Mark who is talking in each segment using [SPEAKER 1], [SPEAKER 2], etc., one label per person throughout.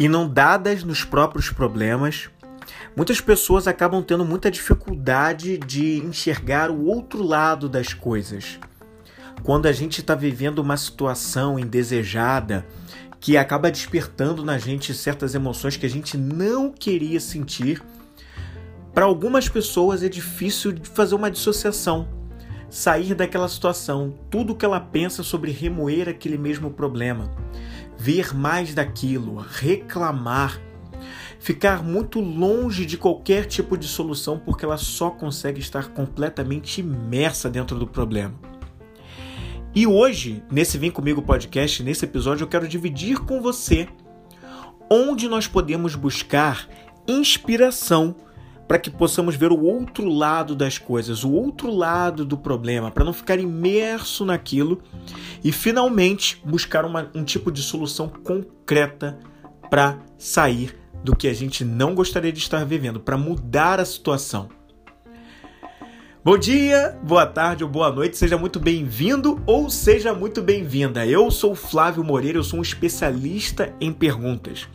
[SPEAKER 1] Inundadas nos próprios problemas, muitas pessoas acabam tendo muita dificuldade de enxergar o outro lado das coisas. Quando a gente está vivendo uma situação indesejada que acaba despertando na gente certas emoções que a gente não queria sentir, para algumas pessoas é difícil fazer uma dissociação, sair daquela situação, tudo que ela pensa sobre remoer aquele mesmo problema ver mais daquilo, reclamar, ficar muito longe de qualquer tipo de solução porque ela só consegue estar completamente imersa dentro do problema. E hoje, nesse Vem Comigo podcast, nesse episódio, eu quero dividir com você onde nós podemos buscar inspiração para que possamos ver o outro lado das coisas, o outro lado do problema, para não ficar imerso naquilo e finalmente buscar uma, um tipo de solução concreta para sair do que a gente não gostaria de estar vivendo, para mudar a situação. Bom dia, boa tarde ou boa noite, seja muito bem-vindo ou seja muito bem-vinda. Eu sou Flávio Moreira, eu sou um especialista em perguntas.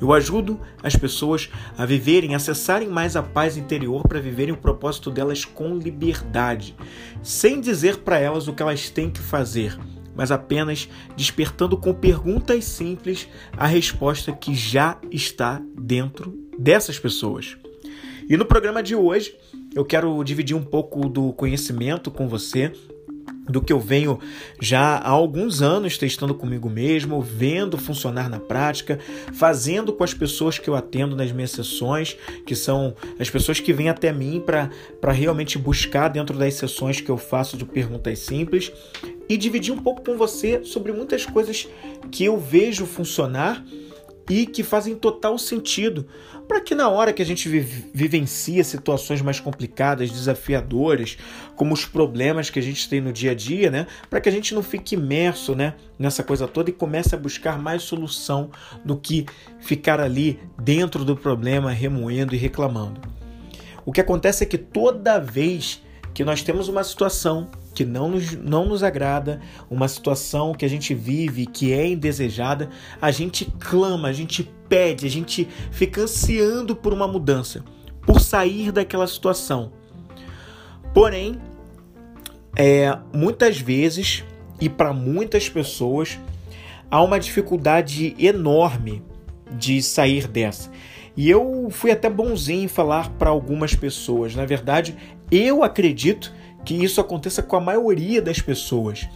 [SPEAKER 1] Eu ajudo as pessoas a viverem, acessarem mais a paz interior para viverem o propósito delas com liberdade, sem dizer para elas o que elas têm que fazer, mas apenas despertando com perguntas simples a resposta que já está dentro dessas pessoas. E no programa de hoje, eu quero dividir um pouco do conhecimento com você do que eu venho já há alguns anos testando comigo mesmo, vendo funcionar na prática, fazendo com as pessoas que eu atendo nas minhas sessões, que são as pessoas que vêm até mim para realmente buscar dentro das sessões que eu faço de perguntas simples e dividir um pouco com você sobre muitas coisas que eu vejo funcionar e que fazem total sentido para que na hora que a gente vivencia situações mais complicadas, desafiadoras, como os problemas que a gente tem no dia a dia, né, para que a gente não fique imerso, né, nessa coisa toda e comece a buscar mais solução do que ficar ali dentro do problema remoendo e reclamando. O que acontece é que toda vez que nós temos uma situação que não nos, não nos agrada, uma situação que a gente vive que é indesejada, a gente clama, a gente pede, a gente fica ansiando por uma mudança, por sair daquela situação. Porém, é, muitas vezes e para muitas pessoas há uma dificuldade enorme de sair dessa. E eu fui até bonzinho em falar para algumas pessoas. Na verdade, eu acredito que isso aconteça com a maioria das pessoas.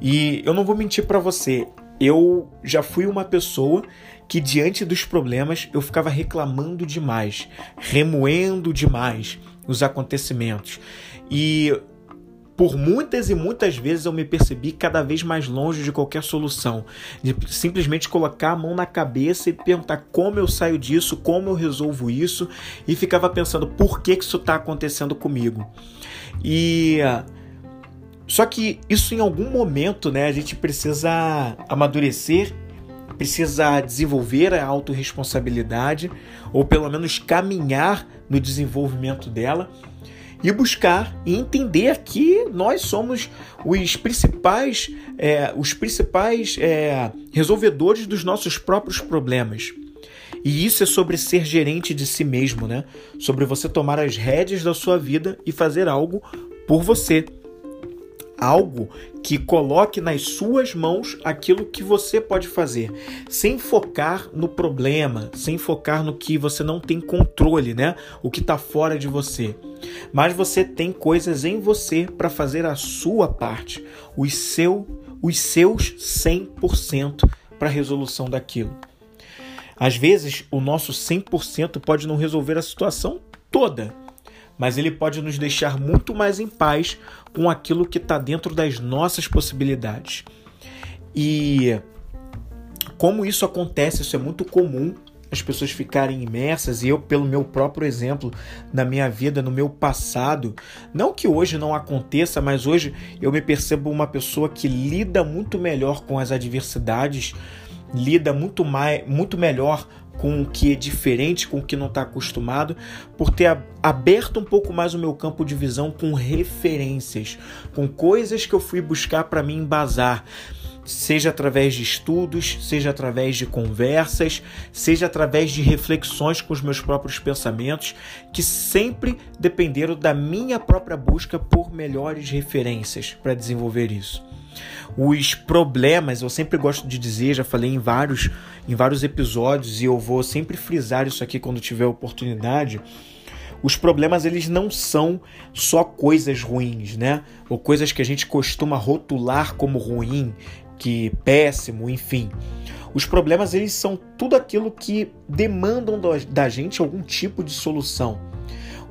[SPEAKER 1] E eu não vou mentir para você, eu já fui uma pessoa que diante dos problemas eu ficava reclamando demais, remoendo demais os acontecimentos. E por muitas e muitas vezes eu me percebi cada vez mais longe de qualquer solução, de simplesmente colocar a mão na cabeça e perguntar como eu saio disso, como eu resolvo isso, e ficava pensando por que, que isso está acontecendo comigo. E só que isso em algum momento, né, a gente precisa amadurecer, precisa desenvolver a autorresponsabilidade, ou pelo menos caminhar no desenvolvimento dela e buscar e entender que nós somos os principais, é, os principais é, resolvedores dos nossos próprios problemas. E isso é sobre ser gerente de si mesmo, né? Sobre você tomar as rédeas da sua vida e fazer algo por você algo que coloque nas suas mãos aquilo que você pode fazer, sem focar no problema, sem focar no que você não tem controle, né? O que está fora de você. Mas você tem coisas em você para fazer a sua parte, os, seu, os seus 100% para a resolução daquilo. Às vezes, o nosso 100% pode não resolver a situação toda, mas ele pode nos deixar muito mais em paz com aquilo que está dentro das nossas possibilidades. E como isso acontece, isso é muito comum as pessoas ficarem imersas e eu pelo meu próprio exemplo na minha vida, no meu passado, não que hoje não aconteça, mas hoje eu me percebo uma pessoa que lida muito melhor com as adversidades, lida muito mais, muito melhor com o que é diferente, com o que não está acostumado, por ter aberto um pouco mais o meu campo de visão com referências, com coisas que eu fui buscar para me embasar. seja através de estudos, seja através de conversas, seja através de reflexões com os meus próprios pensamentos, que sempre dependeram da minha própria busca por melhores referências para desenvolver isso. Os problemas, eu sempre gosto de dizer, já falei em vários, em vários episódios e eu vou sempre frisar isso aqui quando tiver oportunidade. Os problemas eles não são só coisas ruins, né? Ou coisas que a gente costuma rotular como ruim, que péssimo, enfim. Os problemas eles são tudo aquilo que demandam da gente algum tipo de solução.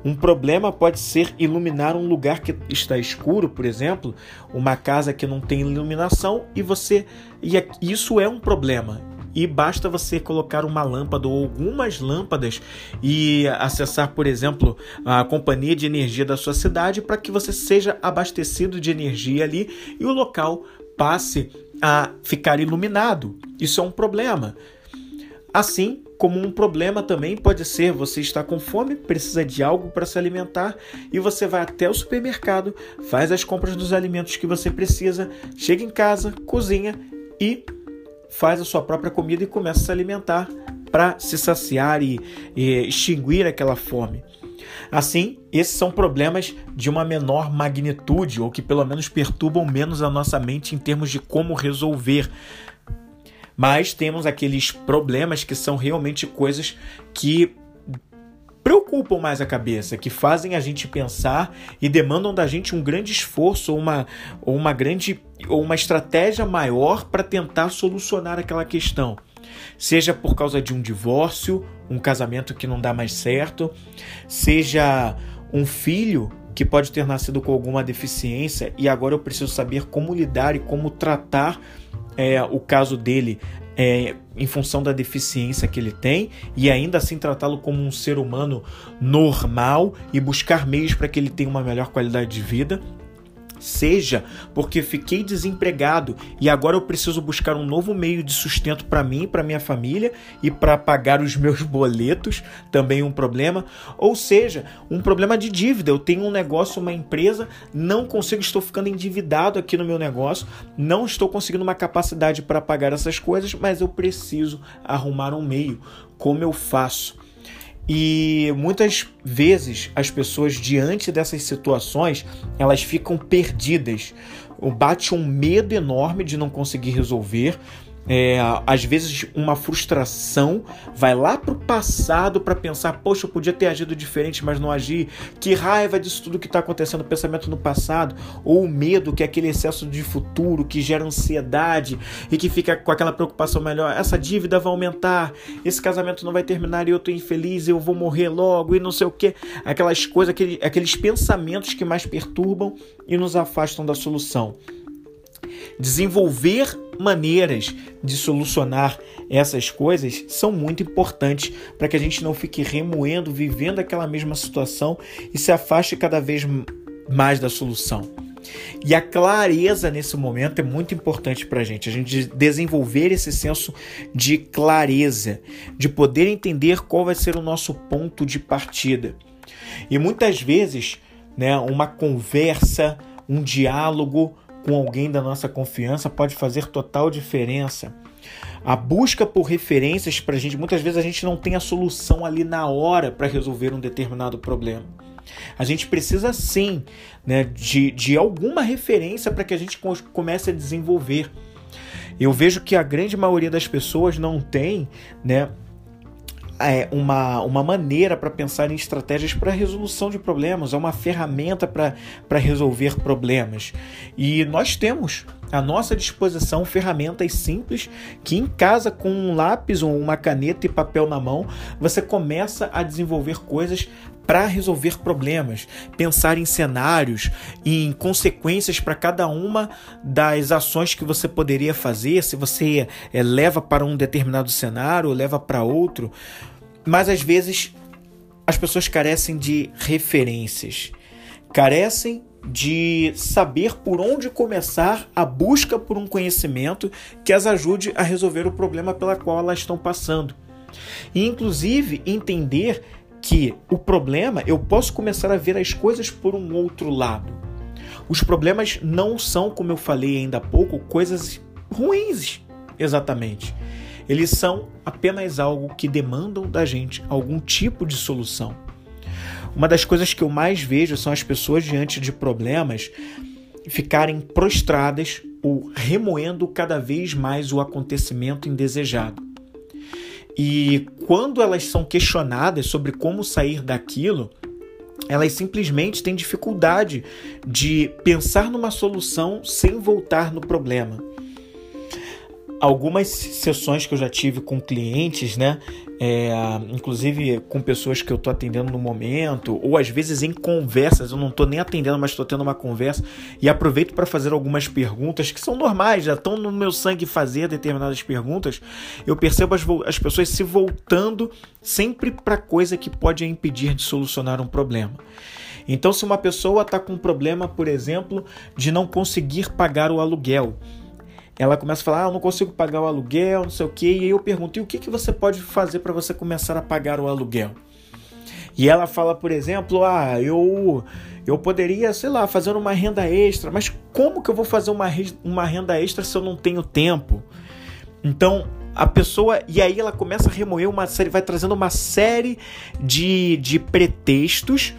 [SPEAKER 1] Um problema pode ser iluminar um lugar que está escuro, por exemplo, uma casa que não tem iluminação e você e isso é um problema. E basta você colocar uma lâmpada ou algumas lâmpadas e acessar, por exemplo, a companhia de energia da sua cidade para que você seja abastecido de energia ali e o local passe a ficar iluminado. Isso é um problema. Assim como um problema também pode ser você está com fome, precisa de algo para se alimentar e você vai até o supermercado, faz as compras dos alimentos que você precisa, chega em casa, cozinha e faz a sua própria comida e começa a se alimentar para se saciar e, e extinguir aquela fome. Assim, esses são problemas de uma menor magnitude, ou que pelo menos perturbam menos a nossa mente em termos de como resolver. Mas temos aqueles problemas que são realmente coisas que preocupam mais a cabeça, que fazem a gente pensar e demandam da gente um grande esforço ou uma, ou uma grande ou uma estratégia maior para tentar solucionar aquela questão. Seja por causa de um divórcio, um casamento que não dá mais certo, seja um filho que pode ter nascido com alguma deficiência e agora eu preciso saber como lidar e como tratar é, o caso dele é, em função da deficiência que ele tem e ainda assim tratá-lo como um ser humano normal e buscar meios para que ele tenha uma melhor qualidade de vida seja porque fiquei desempregado e agora eu preciso buscar um novo meio de sustento para mim, para minha família e para pagar os meus boletos, também um problema, ou seja, um problema de dívida. Eu tenho um negócio, uma empresa, não consigo, estou ficando endividado aqui no meu negócio, não estou conseguindo uma capacidade para pagar essas coisas, mas eu preciso arrumar um meio. Como eu faço? E muitas vezes as pessoas diante dessas situações, elas ficam perdidas. Bate um medo enorme de não conseguir resolver, é, às vezes uma frustração, vai lá pro passado para pensar, poxa, eu podia ter agido diferente, mas não agi. Que raiva disso tudo que está acontecendo, pensamento no passado, ou o medo, que é aquele excesso de futuro que gera ansiedade e que fica com aquela preocupação melhor. Essa dívida vai aumentar, esse casamento não vai terminar e eu tô infeliz, eu vou morrer logo e não sei o que. Aquelas coisas, aquele, aqueles pensamentos que mais perturbam e nos afastam da solução. Desenvolver maneiras de solucionar essas coisas são muito importantes para que a gente não fique remoendo, vivendo aquela mesma situação e se afaste cada vez mais da solução. E a clareza nesse momento é muito importante para a gente, a gente desenvolver esse senso de clareza, de poder entender qual vai ser o nosso ponto de partida. E muitas vezes, né, uma conversa, um diálogo, com alguém da nossa confiança pode fazer total diferença. A busca por referências para a gente, muitas vezes a gente não tem a solução ali na hora para resolver um determinado problema. A gente precisa sim né, de, de alguma referência para que a gente comece a desenvolver. Eu vejo que a grande maioria das pessoas não tem né, é uma, uma maneira para pensar em estratégias para resolução de problemas, é uma ferramenta para resolver problemas. E nós temos à nossa disposição ferramentas simples que, em casa, com um lápis ou uma caneta e papel na mão, você começa a desenvolver coisas para resolver problemas, pensar em cenários, em consequências para cada uma das ações que você poderia fazer, se você é, leva para um determinado cenário ou leva para outro. Mas às vezes as pessoas carecem de referências, carecem de saber por onde começar a busca por um conhecimento que as ajude a resolver o problema pela qual elas estão passando. E inclusive entender que o problema eu posso começar a ver as coisas por um outro lado. Os problemas não são, como eu falei ainda há pouco, coisas ruins, exatamente. Eles são apenas algo que demandam da gente algum tipo de solução. Uma das coisas que eu mais vejo são as pessoas diante de problemas ficarem prostradas ou remoendo cada vez mais o acontecimento indesejado. E quando elas são questionadas sobre como sair daquilo, elas simplesmente têm dificuldade de pensar numa solução sem voltar no problema algumas sessões que eu já tive com clientes, né? É, inclusive com pessoas que eu estou atendendo no momento, ou às vezes em conversas, eu não estou nem atendendo, mas estou tendo uma conversa e aproveito para fazer algumas perguntas que são normais, já estão no meu sangue fazer determinadas perguntas. Eu percebo as, as pessoas se voltando sempre para coisa que pode impedir de solucionar um problema. Então, se uma pessoa está com um problema, por exemplo, de não conseguir pagar o aluguel, ela começa a falar: ah, eu não consigo pagar o aluguel, não sei o quê. E aí eu pergunto: e o que, que você pode fazer para você começar a pagar o aluguel? E ela fala, por exemplo: ah, eu, eu poderia, sei lá, fazer uma renda extra, mas como que eu vou fazer uma, uma renda extra se eu não tenho tempo? Então, a pessoa. E aí ela começa a remoer uma série, vai trazendo uma série de, de pretextos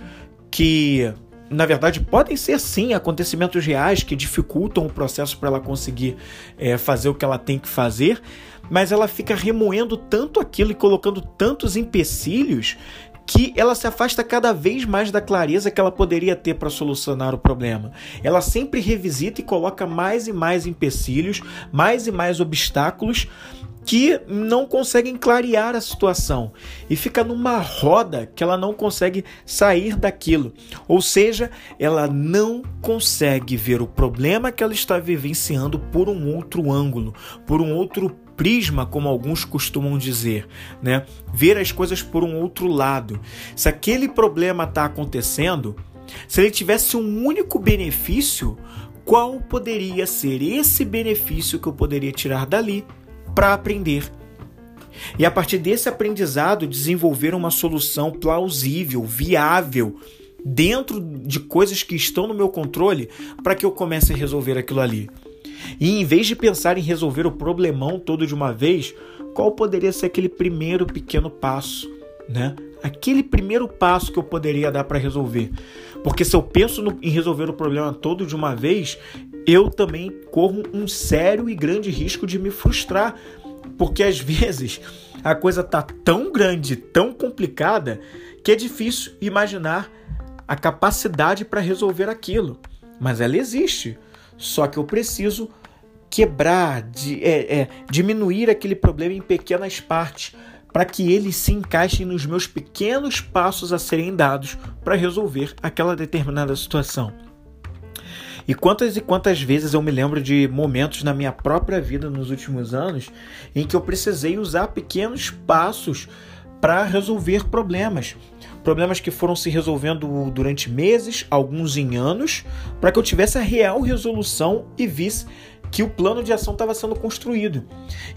[SPEAKER 1] que na verdade, podem ser sim acontecimentos reais que dificultam o processo para ela conseguir é, fazer o que ela tem que fazer, mas ela fica remoendo tanto aquilo e colocando tantos empecilhos que ela se afasta cada vez mais da clareza que ela poderia ter para solucionar o problema. Ela sempre revisita e coloca mais e mais empecilhos, mais e mais obstáculos que não conseguem clarear a situação e fica numa roda que ela não consegue sair daquilo. Ou seja, ela não consegue ver o problema que ela está vivenciando por um outro ângulo, por um outro prisma, como alguns costumam dizer, né? Ver as coisas por um outro lado. Se aquele problema está acontecendo, se ele tivesse um único benefício, qual poderia ser esse benefício que eu poderia tirar dali para aprender. E a partir desse aprendizado, desenvolver uma solução plausível, viável, dentro de coisas que estão no meu controle, para que eu comece a resolver aquilo ali. E em vez de pensar em resolver o problemão todo de uma vez, qual poderia ser aquele primeiro pequeno passo, né? Aquele primeiro passo que eu poderia dar para resolver. Porque se eu penso no, em resolver o problema todo de uma vez, eu também corro um sério e grande risco de me frustrar, porque às vezes a coisa tá tão grande, tão complicada, que é difícil imaginar a capacidade para resolver aquilo. Mas ela existe. Só que eu preciso quebrar, de, é, é, diminuir aquele problema em pequenas partes, para que ele se encaixe nos meus pequenos passos a serem dados para resolver aquela determinada situação. E quantas e quantas vezes eu me lembro de momentos na minha própria vida nos últimos anos em que eu precisei usar pequenos passos para resolver problemas. Problemas que foram se resolvendo durante meses, alguns em anos, para que eu tivesse a real resolução e visse que o plano de ação estava sendo construído.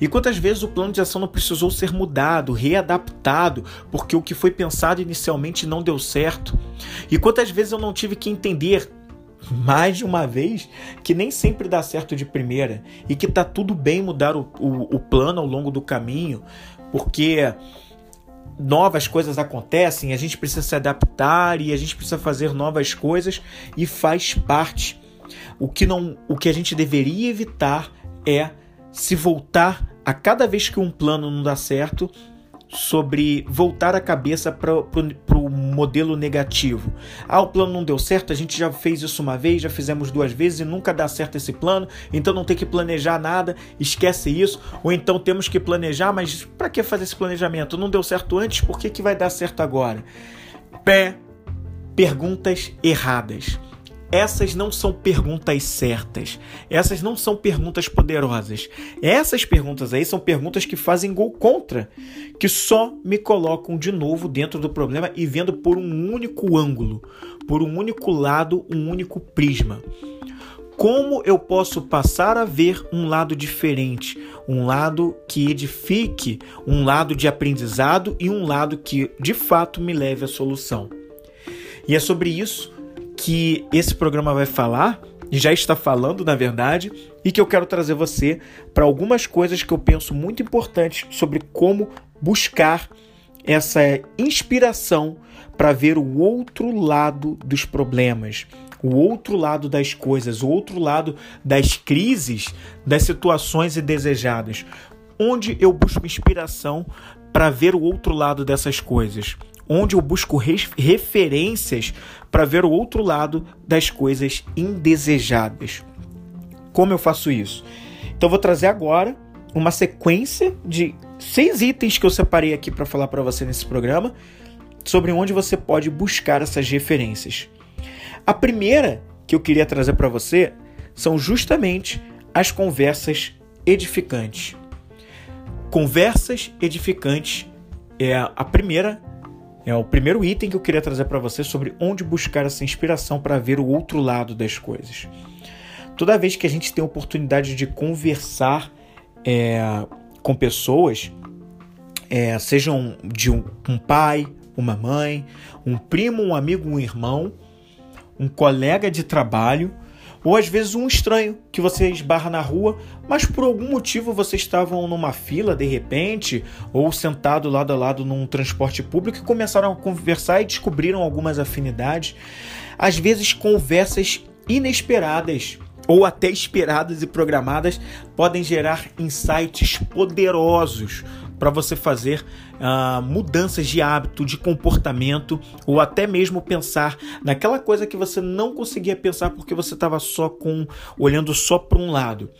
[SPEAKER 1] E quantas vezes o plano de ação não precisou ser mudado, readaptado, porque o que foi pensado inicialmente não deu certo? E quantas vezes eu não tive que entender mais de uma vez que nem sempre dá certo de primeira e que tá tudo bem mudar o, o, o plano ao longo do caminho, porque novas coisas acontecem, a gente precisa se adaptar e a gente precisa fazer novas coisas e faz parte. O que não, o que a gente deveria evitar é se voltar a cada vez que um plano não dá certo, sobre voltar a cabeça para modelo negativo. Ah, o plano não deu certo, a gente já fez isso uma vez, já fizemos duas vezes e nunca dá certo esse plano, então não tem que planejar nada, esquece isso. Ou então temos que planejar, mas para que fazer esse planejamento? Não deu certo antes, por que, que vai dar certo agora? Pé, perguntas erradas. Essas não são perguntas certas. Essas não são perguntas poderosas. Essas perguntas aí são perguntas que fazem gol contra, que só me colocam de novo dentro do problema e vendo por um único ângulo, por um único lado, um único prisma. Como eu posso passar a ver um lado diferente, um lado que edifique, um lado de aprendizado e um lado que de fato me leve à solução? E é sobre isso que esse programa vai falar já está falando, na verdade, e que eu quero trazer você para algumas coisas que eu penso muito importantes sobre como buscar essa inspiração para ver o outro lado dos problemas, o outro lado das coisas, o outro lado das crises, das situações indesejadas. Onde eu busco inspiração para ver o outro lado dessas coisas? Onde eu busco referências para ver o outro lado das coisas indesejadas? Como eu faço isso? Então, vou trazer agora uma sequência de seis itens que eu separei aqui para falar para você nesse programa sobre onde você pode buscar essas referências. A primeira que eu queria trazer para você são justamente as conversas edificantes. Conversas edificantes é a primeira é o primeiro item que eu queria trazer para você sobre onde buscar essa inspiração para ver o outro lado das coisas. Toda vez que a gente tem a oportunidade de conversar é, com pessoas, é, sejam de um, um pai, uma mãe, um primo, um amigo, um irmão, um colega de trabalho ou às vezes um estranho que você esbarra na rua, mas por algum motivo vocês estavam numa fila de repente ou sentado lado a lado num transporte público e começaram a conversar e descobriram algumas afinidades. Às vezes conversas inesperadas ou até esperadas e programadas podem gerar insights poderosos para você fazer mudanças de hábito, de comportamento, ou até mesmo pensar naquela coisa que você não conseguia pensar porque você estava só com olhando só para um lado.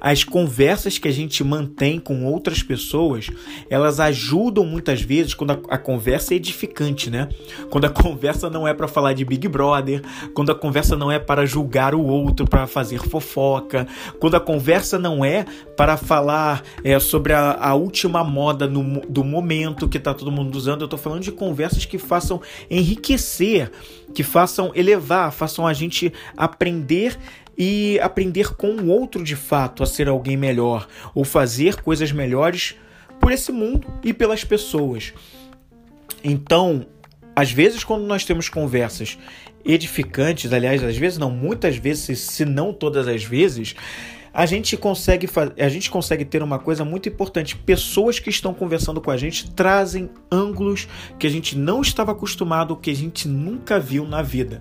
[SPEAKER 1] As conversas que a gente mantém com outras pessoas, elas ajudam muitas vezes quando a, a conversa é edificante, né? Quando a conversa não é para falar de Big Brother, quando a conversa não é para julgar o outro, para fazer fofoca, quando a conversa não é para falar é, sobre a, a última moda no, do momento momento que está todo mundo usando. Eu estou falando de conversas que façam enriquecer, que façam elevar, façam a gente aprender e aprender com o outro de fato a ser alguém melhor ou fazer coisas melhores por esse mundo e pelas pessoas. Então, às vezes, quando nós temos conversas edificantes, aliás, às vezes não, muitas vezes, se não todas as vezes, a gente consegue a gente consegue ter uma coisa muito importante. Pessoas que estão conversando com a gente trazem ângulos que a gente não estava acostumado, que a gente nunca viu na vida.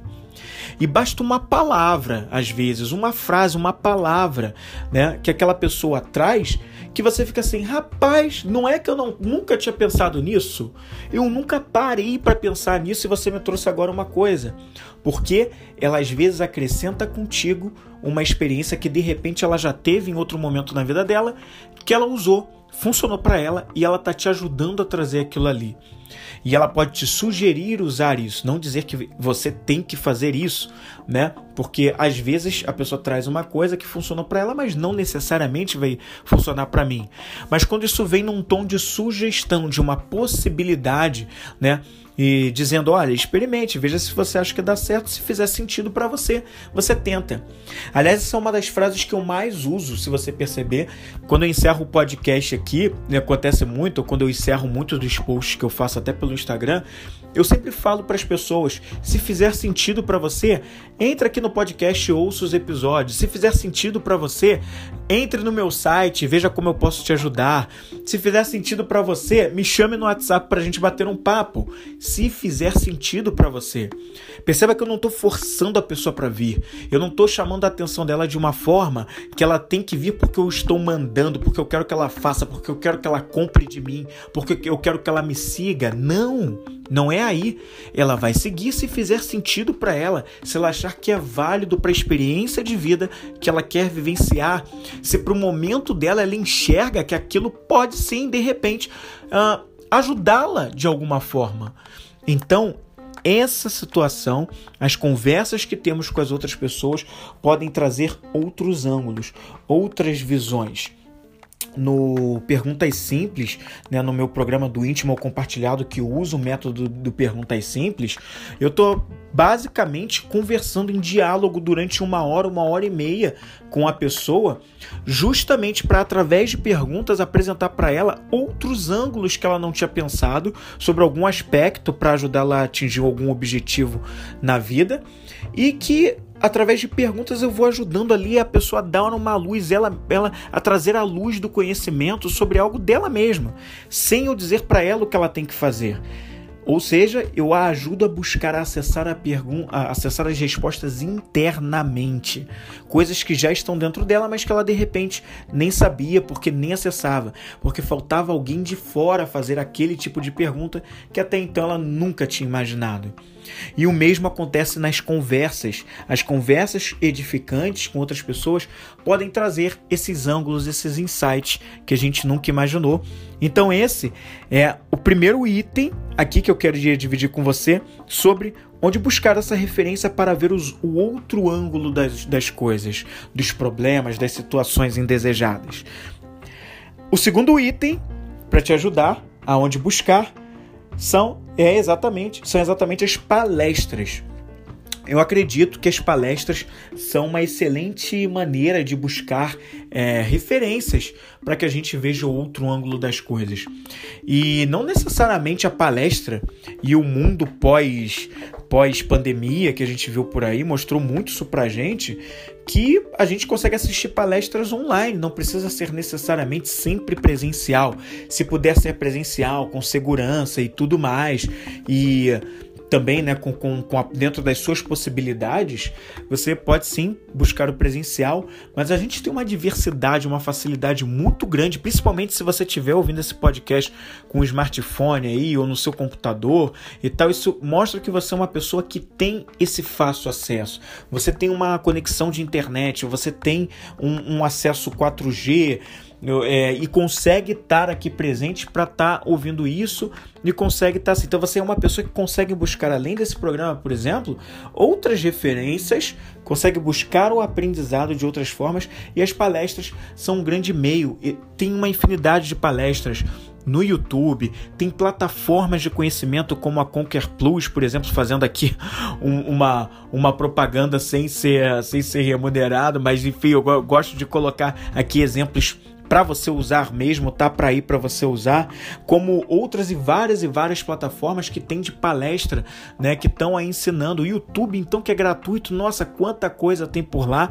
[SPEAKER 1] E basta uma palavra, às vezes, uma frase, uma palavra, né, que aquela pessoa traz, que você fica assim, rapaz, não é que eu não, nunca tinha pensado nisso? Eu nunca parei para pensar nisso e você me trouxe agora uma coisa. Porque ela às vezes acrescenta contigo uma experiência que de repente ela já teve em outro momento na vida dela, que ela usou, funcionou para ela e ela tá te ajudando a trazer aquilo ali. E ela pode te sugerir usar isso, não dizer que você tem que fazer isso, né? Porque às vezes a pessoa traz uma coisa que funcionou para ela, mas não necessariamente vai funcionar para mim. Mas quando isso vem num tom de sugestão, de uma possibilidade, né? E dizendo: olha, experimente, veja se você acha que dá certo, se fizer sentido para você, você tenta. Aliás, essa é uma das frases que eu mais uso, se você perceber, quando eu encerro o podcast aqui, acontece muito, quando eu encerro muitos dos posts que eu faço até pelo Instagram, eu sempre falo para as pessoas: se fizer sentido para você, entre aqui no podcast e ouça os episódios. Se fizer sentido para você, entre no meu site, veja como eu posso te ajudar. Se fizer sentido para você, me chame no WhatsApp para a gente bater um papo. Se fizer sentido para você, perceba que eu não estou forçando a pessoa para vir. Eu não estou chamando a atenção dela de uma forma que ela tem que vir porque eu estou mandando, porque eu quero que ela faça, porque eu quero que ela compre de mim, porque eu quero que ela me siga. Não, não é aí. Ela vai seguir se fizer sentido para ela, se ela achar que é válido para a experiência de vida que ela quer vivenciar, se para o momento dela ela enxerga que aquilo pode sim, de repente, uh, ajudá-la de alguma forma. Então, essa situação, as conversas que temos com as outras pessoas podem trazer outros ângulos, outras visões no Perguntas Simples, né, no meu programa do íntimo compartilhado que usa o método do Perguntas Simples, eu tô basicamente conversando em diálogo durante uma hora, uma hora e meia com a pessoa, justamente para através de perguntas apresentar para ela outros ângulos que ela não tinha pensado sobre algum aspecto para ajudá-la a atingir algum objetivo na vida e que através de perguntas eu vou ajudando ali a pessoa a dar uma luz, ela, ela a trazer a luz do conhecimento sobre algo dela mesma, sem eu dizer para ela o que ela tem que fazer. Ou seja, eu a ajudo a buscar acessar, a pergunta, a acessar as respostas internamente. Coisas que já estão dentro dela, mas que ela de repente nem sabia, porque nem acessava. Porque faltava alguém de fora fazer aquele tipo de pergunta que até então ela nunca tinha imaginado. E o mesmo acontece nas conversas. As conversas edificantes com outras pessoas podem trazer esses ângulos, esses insights que a gente nunca imaginou. Então, esse é o primeiro item aqui que eu quero dividir com você sobre onde buscar essa referência para ver os, o outro ângulo das, das coisas, dos problemas, das situações indesejadas. O segundo item para te ajudar aonde buscar são é exatamente são exatamente as palestras. Eu acredito que as palestras são uma excelente maneira de buscar é, referências para que a gente veja outro ângulo das coisas. E não necessariamente a palestra e o mundo pós pós pandemia que a gente viu por aí mostrou muito isso para a gente que a gente consegue assistir palestras online, não precisa ser necessariamente sempre presencial. Se puder ser presencial, com segurança e tudo mais, e também, né, com, com, com a, dentro das suas possibilidades, você pode sim buscar o presencial, mas a gente tem uma diversidade, uma facilidade muito grande, principalmente se você estiver ouvindo esse podcast com um smartphone aí ou no seu computador e tal. Isso mostra que você é uma pessoa que tem esse fácil acesso. Você tem uma conexão de internet, você tem um, um acesso 4G é, e consegue estar aqui presente para estar tá ouvindo isso e consegue estar tá assim. Então você é uma pessoa que consegue buscar, além desse programa, por exemplo, outras referências, consegue buscar o aprendizado de outras formas e as palestras são um grande meio. E tem uma infinidade de palestras no YouTube, tem plataformas de conhecimento como a Conquer Plus, por exemplo, fazendo aqui um, uma, uma propaganda sem ser, sem ser remunerado, mas enfim, eu gosto de colocar aqui exemplos para você usar mesmo, tá para ir para você usar, como outras e várias e várias plataformas que tem de palestra, né, que estão aí ensinando. O YouTube, então, que é gratuito, nossa, quanta coisa tem por lá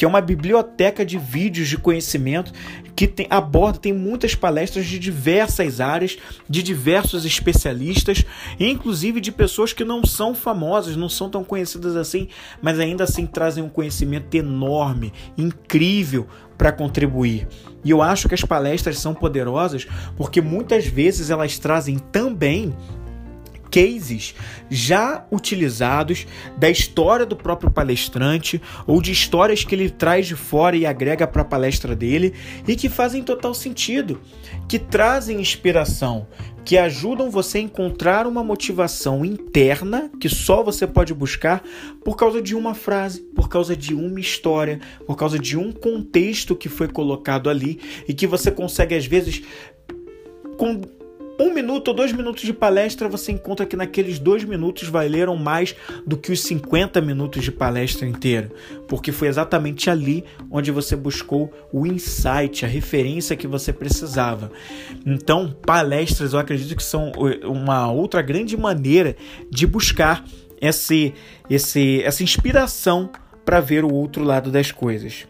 [SPEAKER 1] que é uma biblioteca de vídeos de conhecimento que tem, aborda, tem muitas palestras de diversas áreas, de diversos especialistas, inclusive de pessoas que não são famosas, não são tão conhecidas assim, mas ainda assim trazem um conhecimento enorme, incrível para contribuir. E eu acho que as palestras são poderosas porque muitas vezes elas trazem também cases já utilizados da história do próprio palestrante ou de histórias que ele traz de fora e agrega para a palestra dele e que fazem total sentido, que trazem inspiração, que ajudam você a encontrar uma motivação interna que só você pode buscar por causa de uma frase, por causa de uma história, por causa de um contexto que foi colocado ali e que você consegue às vezes com um minuto ou dois minutos de palestra, você encontra que naqueles dois minutos valeram mais do que os 50 minutos de palestra inteira, porque foi exatamente ali onde você buscou o insight, a referência que você precisava. Então, palestras eu acredito que são uma outra grande maneira de buscar esse, esse, essa inspiração para ver o outro lado das coisas.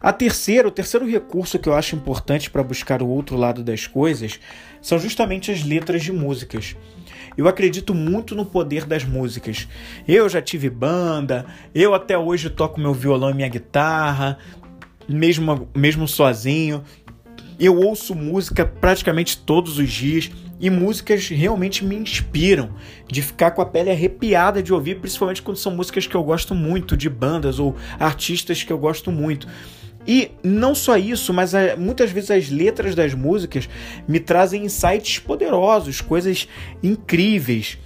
[SPEAKER 1] A terceira, o terceiro recurso que eu acho importante para buscar o outro lado das coisas são justamente as letras de músicas. Eu acredito muito no poder das músicas. Eu já tive banda, eu até hoje toco meu violão e minha guitarra, mesmo, mesmo sozinho. Eu ouço música praticamente todos os dias e músicas realmente me inspiram, de ficar com a pele arrepiada de ouvir, principalmente quando são músicas que eu gosto muito, de bandas ou artistas que eu gosto muito. E não só isso, mas eh, muitas vezes as letras das músicas me trazem insights poderosos, coisas incríveis.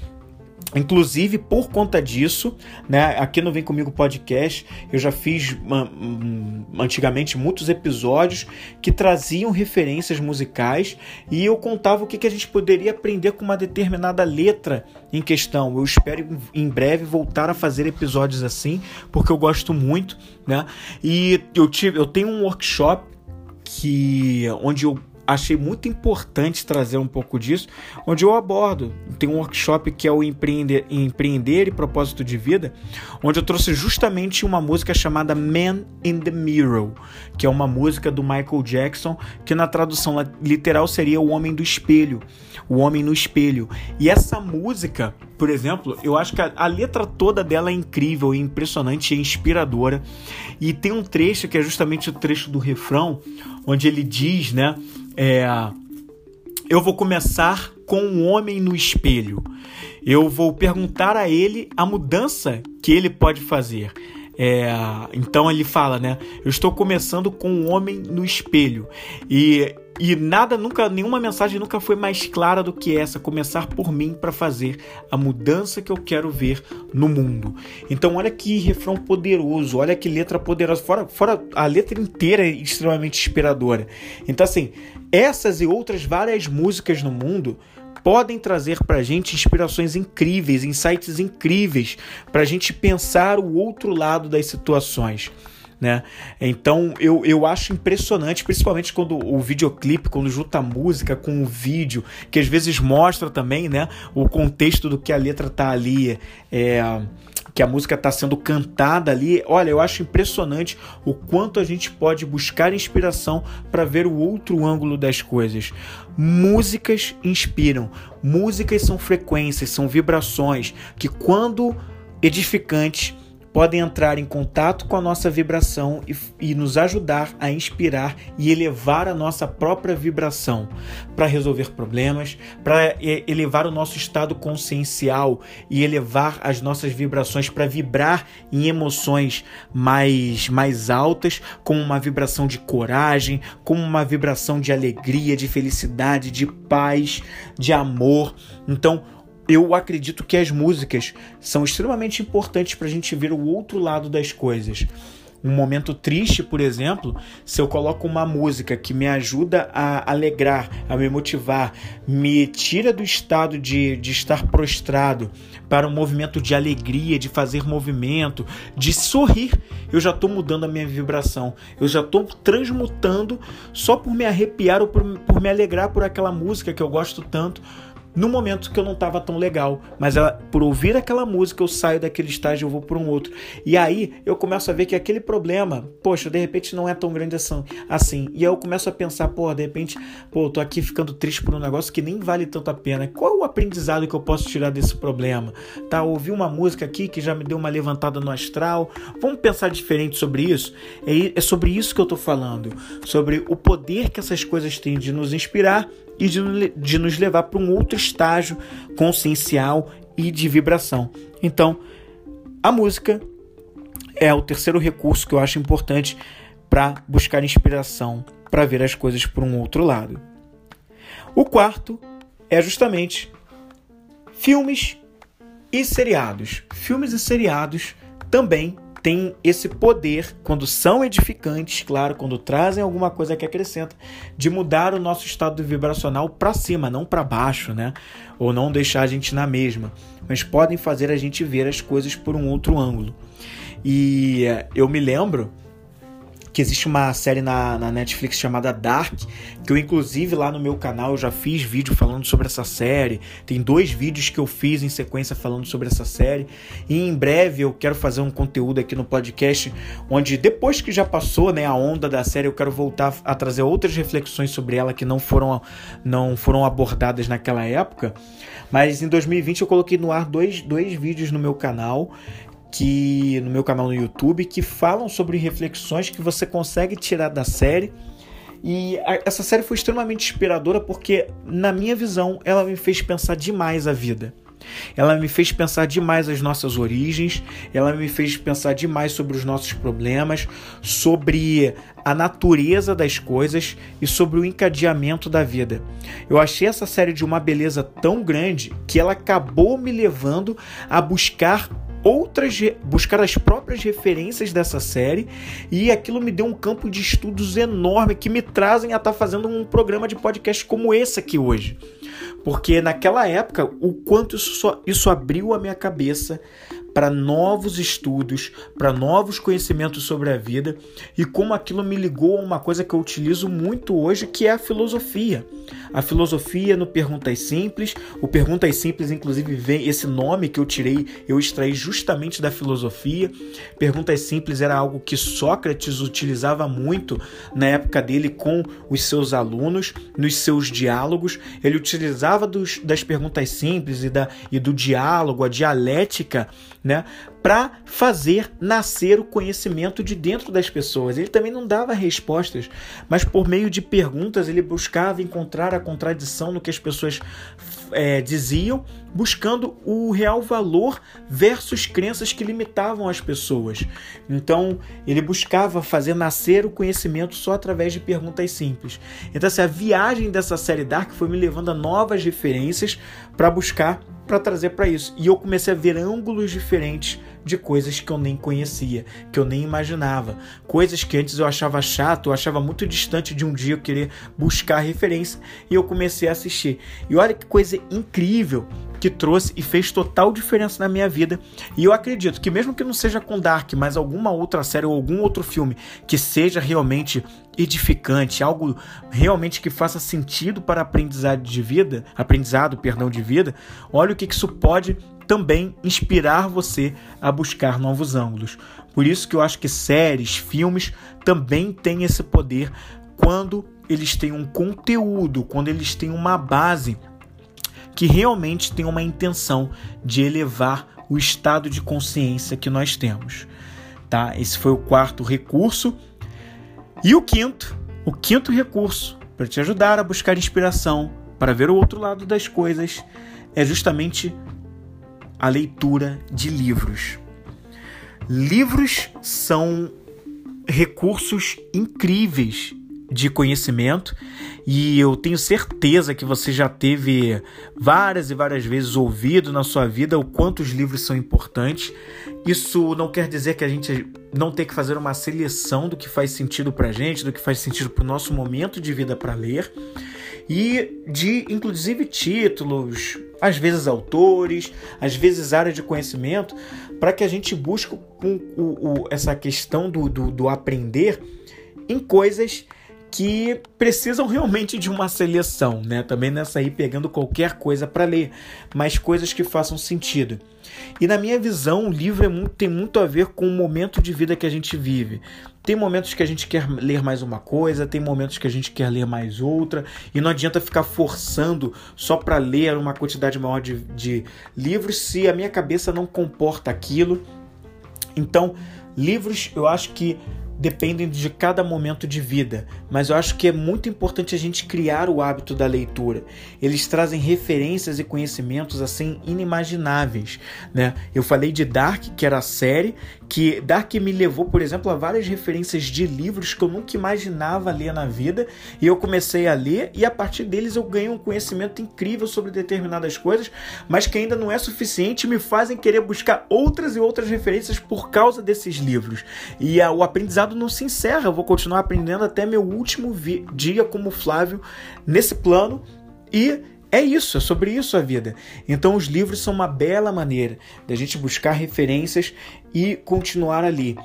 [SPEAKER 1] Inclusive, por conta disso, né, aqui no Vem Comigo Podcast, eu já fiz hum, antigamente muitos episódios que traziam referências musicais e eu contava o que, que a gente poderia aprender com uma determinada letra em questão. Eu espero em breve voltar a fazer episódios assim, porque eu gosto muito, né? E eu, tive, eu tenho um workshop que onde eu achei muito importante trazer um pouco disso, onde eu abordo. Tem um workshop que é o Empreender, Empreender e Propósito de Vida, onde eu trouxe justamente uma música chamada Man in the Mirror, que é uma música do Michael Jackson, que na tradução literal seria O Homem do Espelho, o Homem no Espelho. E essa música, por exemplo, eu acho que a, a letra toda dela é incrível, é impressionante, é inspiradora. E tem um trecho que é justamente o trecho do refrão, onde ele diz, né? É, eu vou começar com um homem no espelho. Eu vou perguntar a ele a mudança que ele pode fazer. É, então ele fala, né? Eu estou começando com um homem no espelho. E e nada nunca, nenhuma mensagem nunca foi mais clara do que essa: começar por mim para fazer a mudança que eu quero ver no mundo. Então, olha que refrão poderoso, olha que letra poderosa. Fora, fora a letra inteira é extremamente inspiradora. Então, assim, essas e outras várias músicas no mundo podem trazer para a gente inspirações incríveis, insights incríveis, para a gente pensar o outro lado das situações né? Então eu, eu acho impressionante, principalmente quando o videoclipe, quando junta a música com o vídeo, que às vezes mostra também, né, o contexto do que a letra tá ali, é, que a música está sendo cantada ali. Olha, eu acho impressionante o quanto a gente pode buscar inspiração para ver o outro ângulo das coisas. Músicas inspiram, músicas são frequências, são vibrações que quando edificantes podem entrar em contato com a nossa vibração e, e nos ajudar a inspirar e elevar a nossa própria vibração para resolver problemas, para elevar o nosso estado consciencial e elevar as nossas vibrações para vibrar em emoções mais, mais altas, como uma vibração de coragem, como uma vibração de alegria, de felicidade, de paz, de amor. Então, eu acredito que as músicas são extremamente importantes para a gente ver o outro lado das coisas. Um momento triste, por exemplo, se eu coloco uma música que me ajuda a alegrar, a me motivar, me tira do estado de, de estar prostrado para um movimento de alegria, de fazer movimento, de sorrir, eu já estou mudando a minha vibração, eu já estou transmutando só por me arrepiar ou por, por me alegrar por aquela música que eu gosto tanto no momento que eu não estava tão legal, mas ela, por ouvir aquela música eu saio daquele estágio e vou para um outro. E aí eu começo a ver que aquele problema, poxa, de repente não é tão grande assim. E aí eu começo a pensar, pô, de repente, pô, eu tô aqui ficando triste por um negócio que nem vale tanto a pena. Qual o aprendizado que eu posso tirar desse problema? Tá, ouvi uma música aqui que já me deu uma levantada no astral. Vamos pensar diferente sobre isso? É, é sobre isso que eu tô falando, sobre o poder que essas coisas têm de nos inspirar e de, de nos levar para um outro estágio consciencial e de vibração. Então, a música é o terceiro recurso que eu acho importante para buscar inspiração, para ver as coisas por um outro lado. O quarto é justamente filmes e seriados. Filmes e seriados também têm esse poder, quando são edificantes, claro, quando trazem alguma coisa que acrescenta, de mudar o nosso estado vibracional para cima, não para baixo, né? Ou não deixar a gente na mesma, mas podem fazer a gente ver as coisas por um outro ângulo. E eh, eu me lembro que existe uma série na, na Netflix chamada Dark, que eu inclusive lá no meu canal eu já fiz vídeo falando sobre essa série. Tem dois vídeos que eu fiz em sequência falando sobre essa série. E em breve eu quero fazer um conteúdo aqui no podcast onde depois que já passou, né, a onda da série, eu quero voltar a trazer outras reflexões sobre ela que não foram não foram abordadas naquela época. Mas em 2020 eu coloquei no ar dois, dois vídeos no meu canal que no meu canal no YouTube que falam sobre reflexões que você consegue tirar da série. E a, essa série foi extremamente inspiradora porque, na minha visão, ela me fez pensar demais a vida. Ela me fez pensar demais as nossas origens, ela me fez pensar demais sobre os nossos problemas, sobre a natureza das coisas e sobre o encadeamento da vida. Eu achei essa série de uma beleza tão grande que ela acabou me levando a buscar outras buscar as próprias referências dessa série e aquilo me deu um campo de estudos enorme que me trazem a estar tá fazendo um programa de podcast como esse aqui hoje. Porque naquela época, o quanto isso, só, isso abriu a minha cabeça para novos estudos, para novos conhecimentos sobre a vida e como aquilo me ligou a uma coisa que eu utilizo muito hoje, que é a filosofia. A filosofia no Perguntas Simples, o Perguntas Simples, inclusive, vem esse nome que eu tirei, eu extraí justamente da filosofia. Perguntas Simples era algo que Sócrates utilizava muito na época dele com os seus alunos, nos seus diálogos. Ele utilizava dos, das perguntas simples e, da, e do diálogo, a dialética né, para fazer nascer o conhecimento de dentro das pessoas. Ele também não dava respostas, mas por meio de perguntas ele buscava encontrar a contradição no que as pessoas é, diziam, buscando o real valor versus crenças que limitavam as pessoas. Então ele buscava fazer nascer o conhecimento só através de perguntas simples. Então assim, viagem dessa série Dark foi me levando a novas referências para buscar para trazer para isso. E eu comecei a ver ângulos diferentes de coisas que eu nem conhecia, que eu nem imaginava. Coisas que antes eu achava chato, eu achava muito distante de um dia eu querer buscar referência. E eu comecei a assistir. E olha que coisa incrível que trouxe e fez total diferença na minha vida. E eu acredito que mesmo que não seja com Dark, mas alguma outra série ou algum outro filme que seja realmente edificante, algo realmente que faça sentido para aprendizado de vida, aprendizado, perdão, de vida, olha o que isso pode também inspirar você a buscar novos ângulos. Por isso que eu acho que séries, filmes também têm esse poder quando eles têm um conteúdo, quando eles têm uma base que realmente tem uma intenção de elevar o estado de consciência que nós temos. Tá? Esse foi o quarto recurso. E o quinto, o quinto recurso para te ajudar a buscar inspiração, para ver o outro lado das coisas, é justamente a leitura de livros. Livros são recursos incríveis de conhecimento e eu tenho certeza que você já teve várias e várias vezes ouvido na sua vida o quanto os livros são importantes. Isso não quer dizer que a gente não tem que fazer uma seleção do que faz sentido para gente, do que faz sentido para o nosso momento de vida para ler e de inclusive títulos, às vezes autores, às vezes área de conhecimento, para que a gente busque o, o, o, essa questão do, do, do aprender em coisas que precisam realmente de uma seleção, né? Também nessa aí pegando qualquer coisa para ler, mas coisas que façam sentido. E na minha visão, o livro é muito, tem muito a ver com o momento de vida que a gente vive. Tem momentos que a gente quer ler mais uma coisa, tem momentos que a gente quer ler mais outra, e não adianta ficar forçando só para ler uma quantidade maior de, de livros se a minha cabeça não comporta aquilo. Então, livros eu acho que dependem de cada momento de vida, mas eu acho que é muito importante a gente criar o hábito da leitura. Eles trazem referências e conhecimentos assim inimagináveis, né? Eu falei de Dark, que era a série, que Dark me levou, por exemplo, a várias referências de livros que eu nunca imaginava ler na vida, e eu comecei a ler e a partir deles eu ganhei um conhecimento incrível sobre determinadas coisas, mas que ainda não é suficiente me fazem querer buscar outras e outras referências por causa desses livros. E a, o aprendizado aprendizado não se encerra. Eu vou continuar aprendendo até meu último dia como Flávio nesse plano e é isso, é sobre isso a vida. Então os livros são uma bela maneira da gente buscar referências e continuar ali.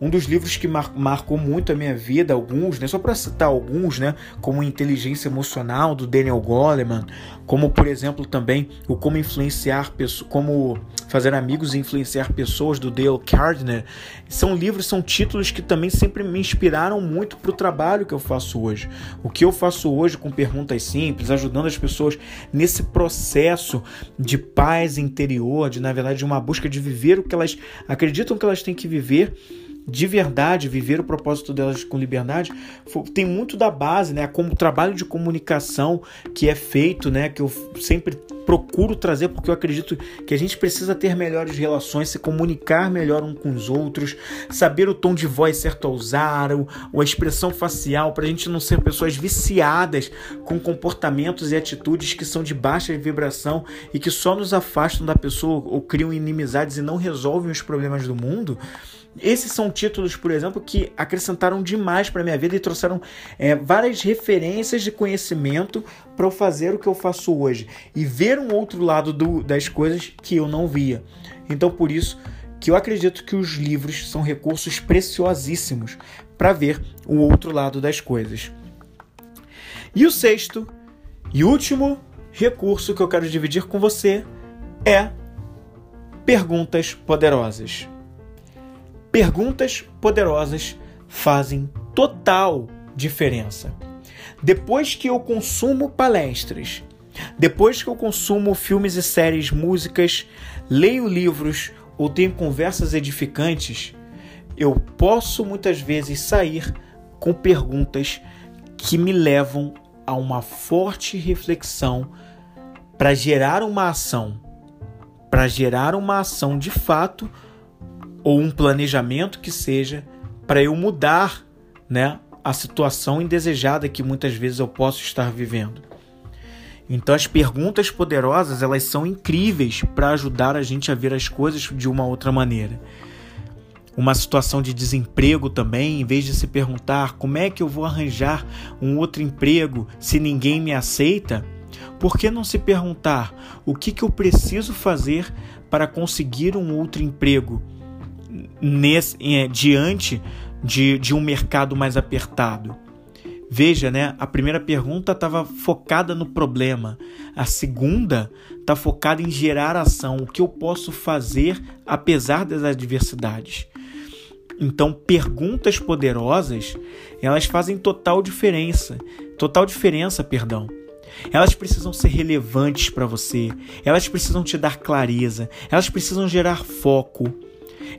[SPEAKER 1] Um dos livros que mar marcou muito a minha vida, alguns, né, só para citar alguns, né, como Inteligência Emocional do Daniel Goleman, como por exemplo também o Como influenciar pessoas, como fazer amigos e influenciar pessoas do Dale Carnegie, são livros, são títulos que também sempre me inspiraram muito para o trabalho que eu faço hoje. O que eu faço hoje com perguntas simples, ajudando as pessoas nesse processo de paz interior, de na verdade de uma busca de viver o que elas acreditam que elas têm que viver de verdade viver o propósito delas com liberdade tem muito da base, né? Como o trabalho de comunicação que é feito, né? Que eu sempre procuro trazer porque eu acredito que a gente precisa ter melhores relações, se comunicar melhor um com os outros, saber o tom de voz certo a usar, ou, a expressão facial, para a gente não ser pessoas viciadas com comportamentos e atitudes que são de baixa vibração e que só nos afastam da pessoa ou criam inimizades e não resolvem os problemas do mundo. Esses são títulos, por exemplo, que acrescentaram demais para minha vida e trouxeram é, várias referências de conhecimento para eu fazer o que eu faço hoje e ver um outro lado do, das coisas que eu não via. Então, por isso que eu acredito que os livros são recursos preciosíssimos para ver o outro lado das coisas. E o sexto e último recurso que eu quero dividir com você é perguntas poderosas. Perguntas poderosas fazem total diferença. Depois que eu consumo palestras, depois que eu consumo filmes e séries, músicas, leio livros ou tenho conversas edificantes, eu posso muitas vezes sair com perguntas que me levam a uma forte reflexão para gerar uma ação, para gerar uma ação de fato ou um planejamento que seja para eu mudar, né, a situação indesejada que muitas vezes eu posso estar vivendo. Então as perguntas poderosas, elas são incríveis para ajudar a gente a ver as coisas de uma outra maneira. Uma situação de desemprego também, em vez de se perguntar como é que eu vou arranjar um outro emprego se ninguém me aceita, por que não se perguntar o que, que eu preciso fazer para conseguir um outro emprego nesse, é, diante de, de um mercado mais apertado? Veja, né? A primeira pergunta estava focada no problema, a segunda está focada em gerar ação, o que eu posso fazer apesar das adversidades. Então, perguntas poderosas, elas fazem total diferença, total diferença, perdão. Elas precisam ser relevantes para você, elas precisam te dar clareza, elas precisam gerar foco,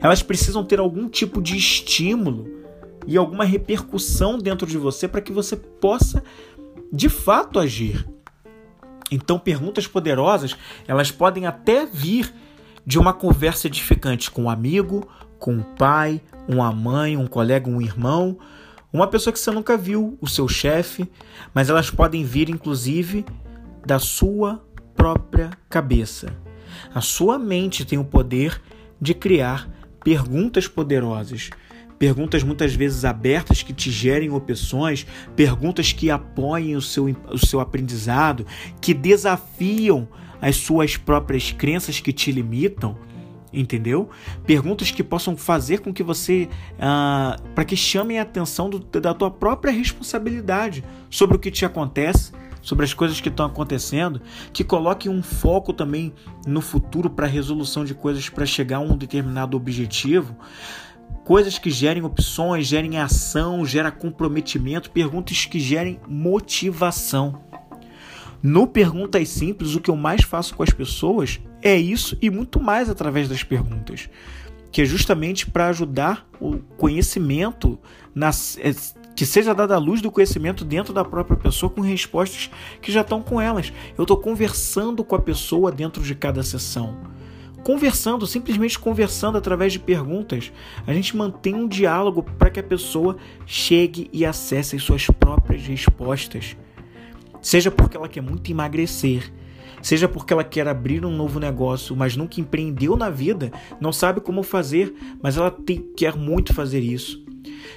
[SPEAKER 1] elas precisam ter algum tipo de estímulo e alguma repercussão dentro de você para que você possa de fato agir. Então, perguntas poderosas, elas podem até vir de uma conversa edificante com um amigo, com um pai, uma mãe, um colega, um irmão, uma pessoa que você nunca viu, o seu chefe, mas elas podem vir inclusive da sua própria cabeça. A sua mente tem o poder de criar perguntas poderosas perguntas muitas vezes abertas que te gerem opções, perguntas que apoiem o seu, o seu aprendizado, que desafiam as suas próprias crenças que te limitam. Entendeu? Perguntas que possam fazer com que você. Ah, para que chamem a atenção do, da tua própria responsabilidade sobre o que te acontece, sobre as coisas que estão acontecendo, que coloque um foco também no futuro para a resolução de coisas para chegar a um determinado objetivo coisas que gerem opções, gerem ação, gera comprometimento, perguntas que gerem motivação. No Perguntas Simples, o que eu mais faço com as pessoas é isso e muito mais através das perguntas, que é justamente para ajudar o conhecimento, nas, é, que seja dada a luz do conhecimento dentro da própria pessoa com respostas que já estão com elas. Eu estou conversando com a pessoa dentro de cada sessão conversando, simplesmente conversando através de perguntas. A gente mantém um diálogo para que a pessoa chegue e acesse as suas próprias respostas. Seja porque ela quer muito emagrecer, seja porque ela quer abrir um novo negócio, mas nunca empreendeu na vida, não sabe como fazer, mas ela tem, quer muito fazer isso.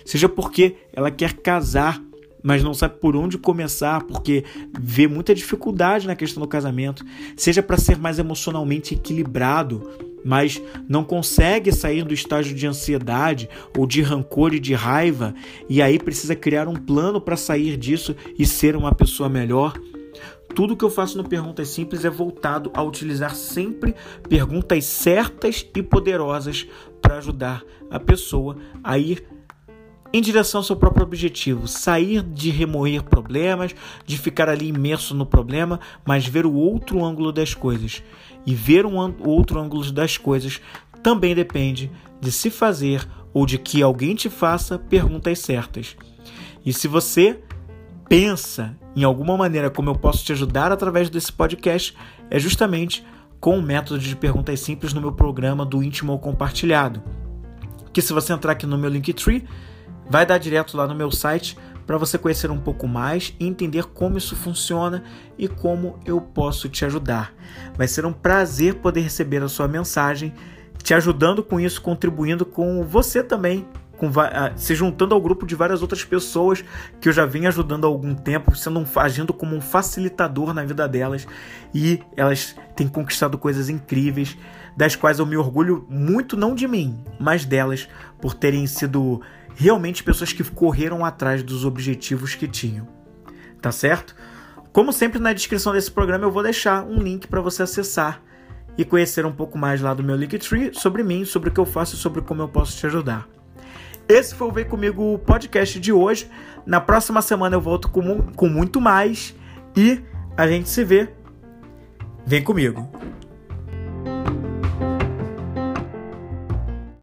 [SPEAKER 1] Seja porque ela quer casar, mas não sabe por onde começar, porque vê muita dificuldade na questão do casamento, seja para ser mais emocionalmente equilibrado, mas não consegue sair do estágio de ansiedade ou de rancor e de raiva, e aí precisa criar um plano para sair disso e ser uma pessoa melhor. Tudo que eu faço no Perguntas Simples é voltado a utilizar sempre perguntas certas e poderosas para ajudar a pessoa a ir em direção ao seu próprio objetivo, sair de remoer problemas, de ficar ali imerso no problema, mas ver o outro ângulo das coisas. E ver um outro ângulo das coisas também depende de se fazer ou de que alguém te faça perguntas certas. E se você pensa em alguma maneira como eu posso te ajudar através desse podcast, é justamente com o método de perguntas simples no meu programa do íntimo ao compartilhado. Que se você entrar aqui no meu Linktree, vai dar direto lá no meu site para você conhecer um pouco mais e entender como isso funciona e como eu posso te ajudar. Vai ser um prazer poder receber a sua mensagem, te ajudando com isso, contribuindo com você também com, uh, se juntando ao grupo de várias outras pessoas que eu já venho ajudando há algum tempo, sendo um, agindo como um facilitador na vida delas e elas têm conquistado coisas incríveis, das quais eu me orgulho muito não de mim, mas delas por terem sido realmente pessoas que correram atrás dos objetivos que tinham. Tá certo? Como sempre na descrição desse programa eu vou deixar um link para você acessar e conhecer um pouco mais lá do meu Linktree sobre mim, sobre o que eu faço e sobre como eu posso te ajudar. Esse foi o Vem Comigo podcast de hoje. Na próxima semana eu volto com, com muito mais e a gente se vê. Vem comigo.